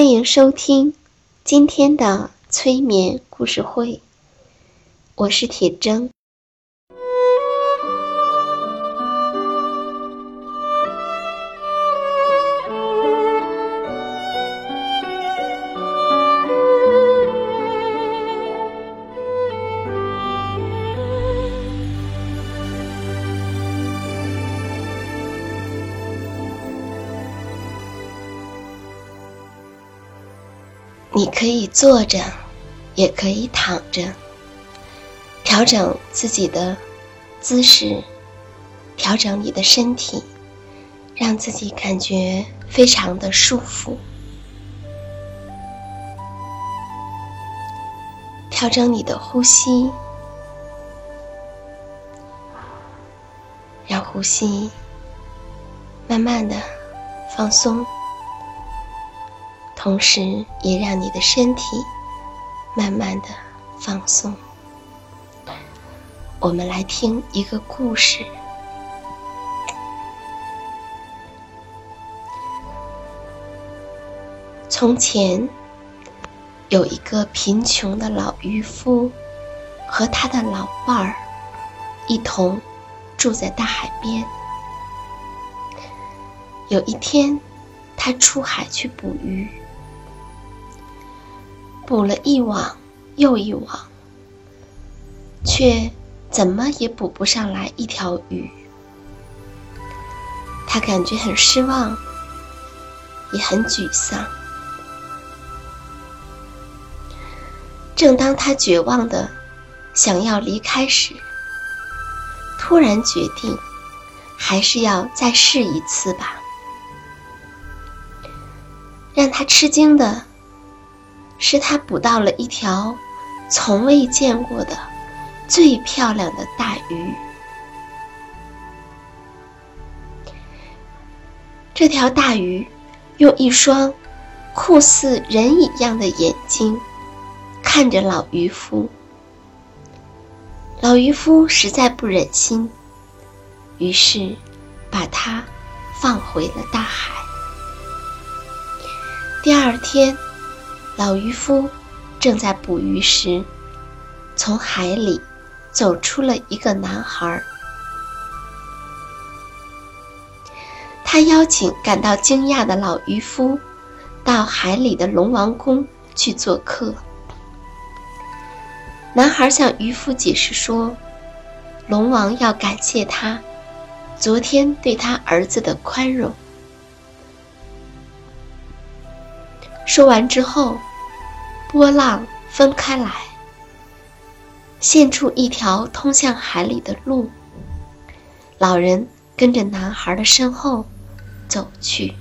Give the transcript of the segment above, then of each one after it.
欢迎收听今天的催眠故事会，我是铁铮。你可以坐着，也可以躺着，调整自己的姿势，调整你的身体，让自己感觉非常的舒服。调整你的呼吸，让呼吸慢慢的放松。同时，也让你的身体慢慢的放松。我们来听一个故事。从前，有一个贫穷的老渔夫和他的老伴儿一同住在大海边。有一天，他出海去捕鱼。捕了一网又一网，却怎么也捕不上来一条鱼。他感觉很失望，也很沮丧。正当他绝望的想要离开时，突然决定还是要再试一次吧。让他吃惊的。是他捕到了一条从未见过的最漂亮的大鱼。这条大鱼用一双酷似人一样的眼睛看着老渔夫。老渔夫实在不忍心，于是把它放回了大海。第二天。老渔夫正在捕鱼时，从海里走出了一个男孩。他邀请感到惊讶的老渔夫到海里的龙王宫去做客。男孩向渔夫解释说：“龙王要感谢他昨天对他儿子的宽容。”说完之后。波浪分开来，现出一条通向海里的路。老人跟着男孩的身后走去。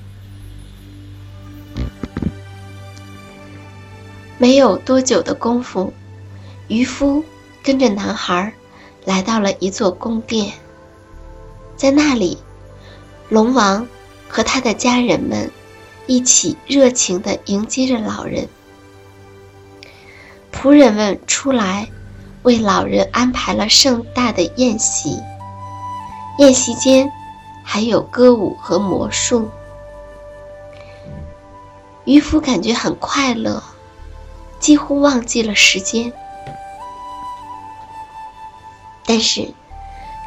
没有多久的功夫，渔夫跟着男孩来到了一座宫殿。在那里，龙王和他的家人们一起热情地迎接着老人。仆人们出来，为老人安排了盛大的宴席。宴席间还有歌舞和魔术。渔夫感觉很快乐，几乎忘记了时间。但是，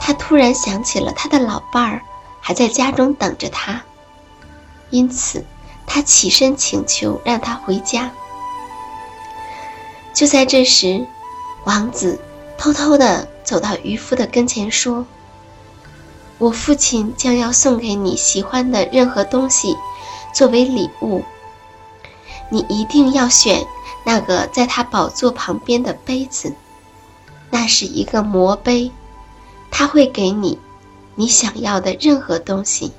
他突然想起了他的老伴儿还在家中等着他，因此他起身请求让他回家。就在这时，王子偷偷地走到渔夫的跟前说：“我父亲将要送给你喜欢的任何东西，作为礼物。你一定要选那个在他宝座旁边的杯子，那是一个魔杯，他会给你你想要的任何东西。”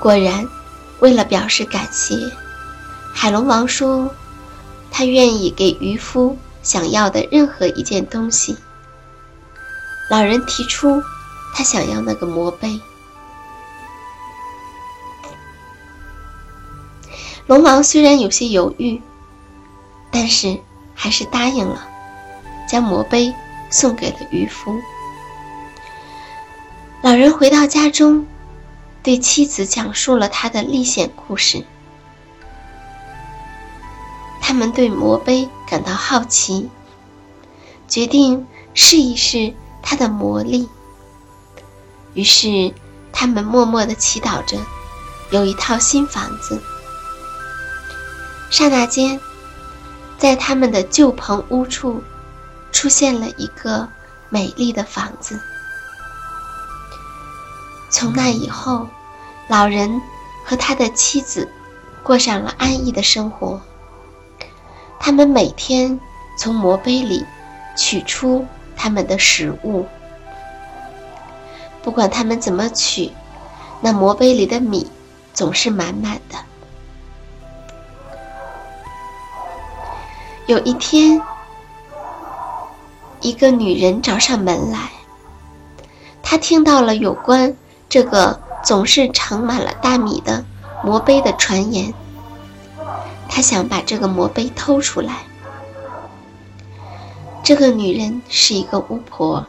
果然，为了表示感谢，海龙王说。他愿意给渔夫想要的任何一件东西。老人提出，他想要那个魔杯。龙王虽然有些犹豫，但是还是答应了，将魔杯送给了渔夫。老人回到家中，对妻子讲述了他的历险故事。他们对魔杯感到好奇，决定试一试它的魔力。于是，他们默默地祈祷着，有一套新房子。刹那间，在他们的旧棚屋处，出现了一个美丽的房子。从那以后，老人和他的妻子过上了安逸的生活。他们每天从魔杯里取出他们的食物，不管他们怎么取，那魔杯里的米总是满满的。有一天，一个女人找上门来，她听到了有关这个总是盛满了大米的魔杯的传言。他想把这个魔杯偷出来。这个女人是一个巫婆，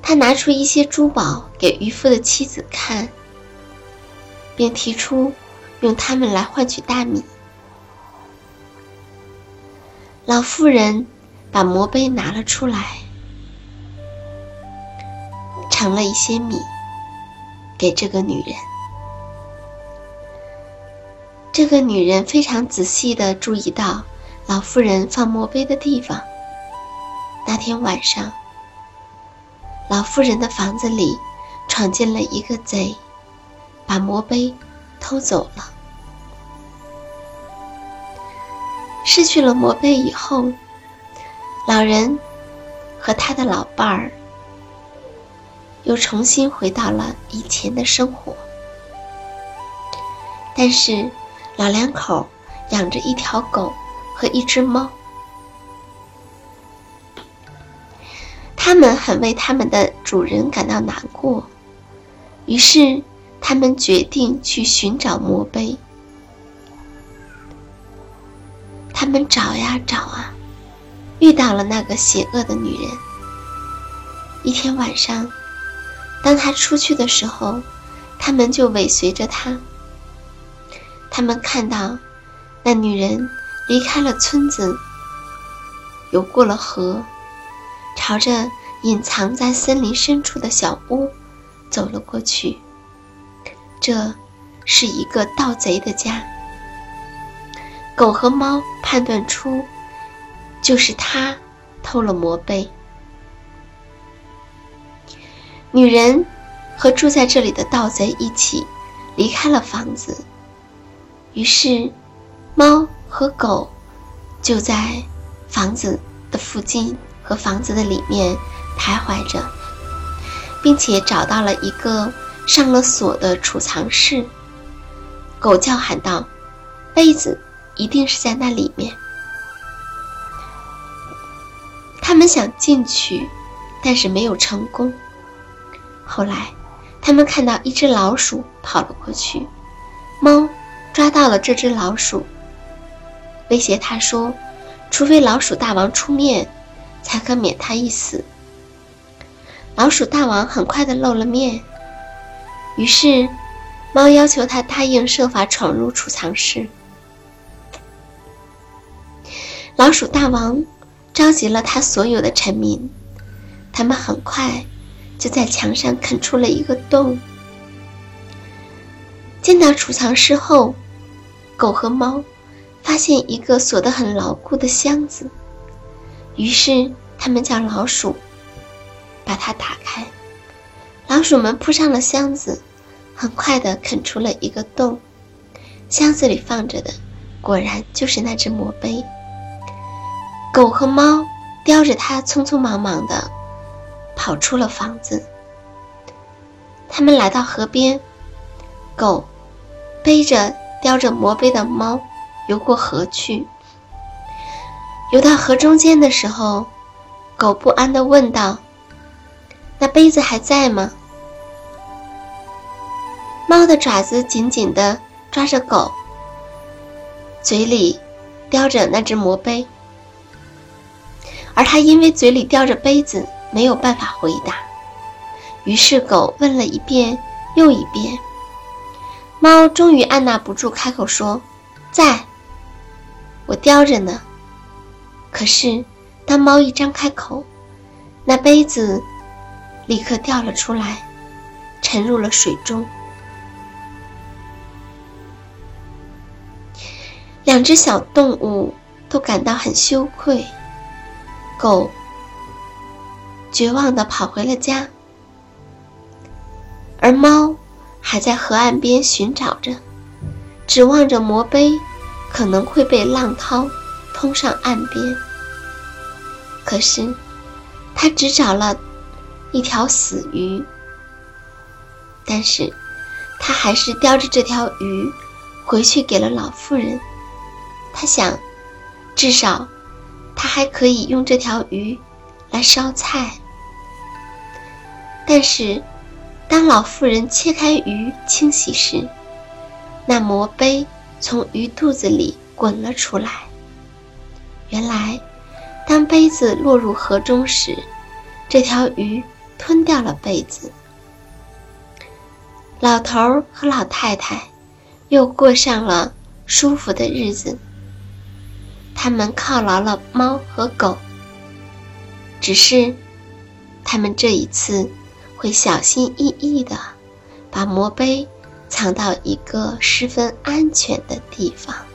她拿出一些珠宝给渔夫的妻子看，并提出用它们来换取大米。老妇人把魔杯拿了出来，盛了一些米给这个女人。这个女人非常仔细地注意到老妇人放魔杯的地方。那天晚上，老妇人的房子里闯进了一个贼，把魔杯偷走了。失去了魔杯以后，老人和他的老伴儿又重新回到了以前的生活，但是。老两口养着一条狗和一只猫，他们很为他们的主人感到难过，于是他们决定去寻找魔杯。他们找呀找啊，遇到了那个邪恶的女人。一天晚上，当她出去的时候，他们就尾随着她。他们看到那女人离开了村子，游过了河，朝着隐藏在森林深处的小屋走了过去。这是一个盗贼的家。狗和猫判断出，就是他偷了魔杯。女人和住在这里的盗贼一起离开了房子。于是，猫和狗就在房子的附近和房子的里面徘徊着，并且找到了一个上了锁的储藏室。狗叫喊道：“杯子一定是在那里面。”他们想进去，但是没有成功。后来，他们看到一只老鼠跑了过去，猫。抓到了这只老鼠，威胁他说：“除非老鼠大王出面，才可免他一死。”老鼠大王很快的露了面，于是猫要求他答应设法闯入储藏室。老鼠大王召集了他所有的臣民，他们很快就在墙上啃出了一个洞。进到储藏室后，狗和猫发现一个锁得很牢固的箱子，于是他们叫老鼠把它打开。老鼠们扑上了箱子，很快的啃出了一个洞。箱子里放着的，果然就是那只魔杯。狗和猫叼着它，匆匆忙忙的跑出了房子。他们来到河边，狗背着叼着魔杯的猫游过河去。游到河中间的时候，狗不安的问道：“那杯子还在吗？”猫的爪子紧紧的抓着狗，嘴里叼着那只魔杯，而它因为嘴里叼着杯子，没有办法回答。于是狗问了一遍又一遍，猫终于按捺不住，开口说：“在，我叼着呢。”可是当猫一张开口，那杯子立刻掉了出来，沉入了水中。两只小动物都感到很羞愧，狗绝望地跑回了家，而猫还在河岸边寻找着，指望着魔杯可能会被浪涛冲上岸边。可是，他只找了一条死鱼，但是，他还是叼着这条鱼回去给了老妇人。他想，至少他还可以用这条鱼来烧菜。但是，当老妇人切开鱼清洗时，那魔杯从鱼肚子里滚了出来。原来，当杯子落入河中时，这条鱼吞掉了杯子。老头和老太太又过上了舒服的日子。他们犒劳了猫和狗，只是他们这一次会小心翼翼地把魔杯藏到一个十分安全的地方。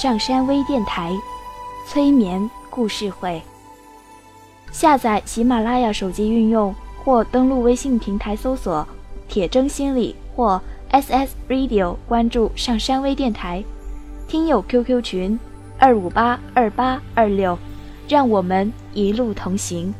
上山微电台，催眠故事会。下载喜马拉雅手机应用，或登录微信平台搜索“铁铮心理”或 “SS Radio”，关注上山微电台。听友 QQ 群：二五八二八二六，让我们一路同行。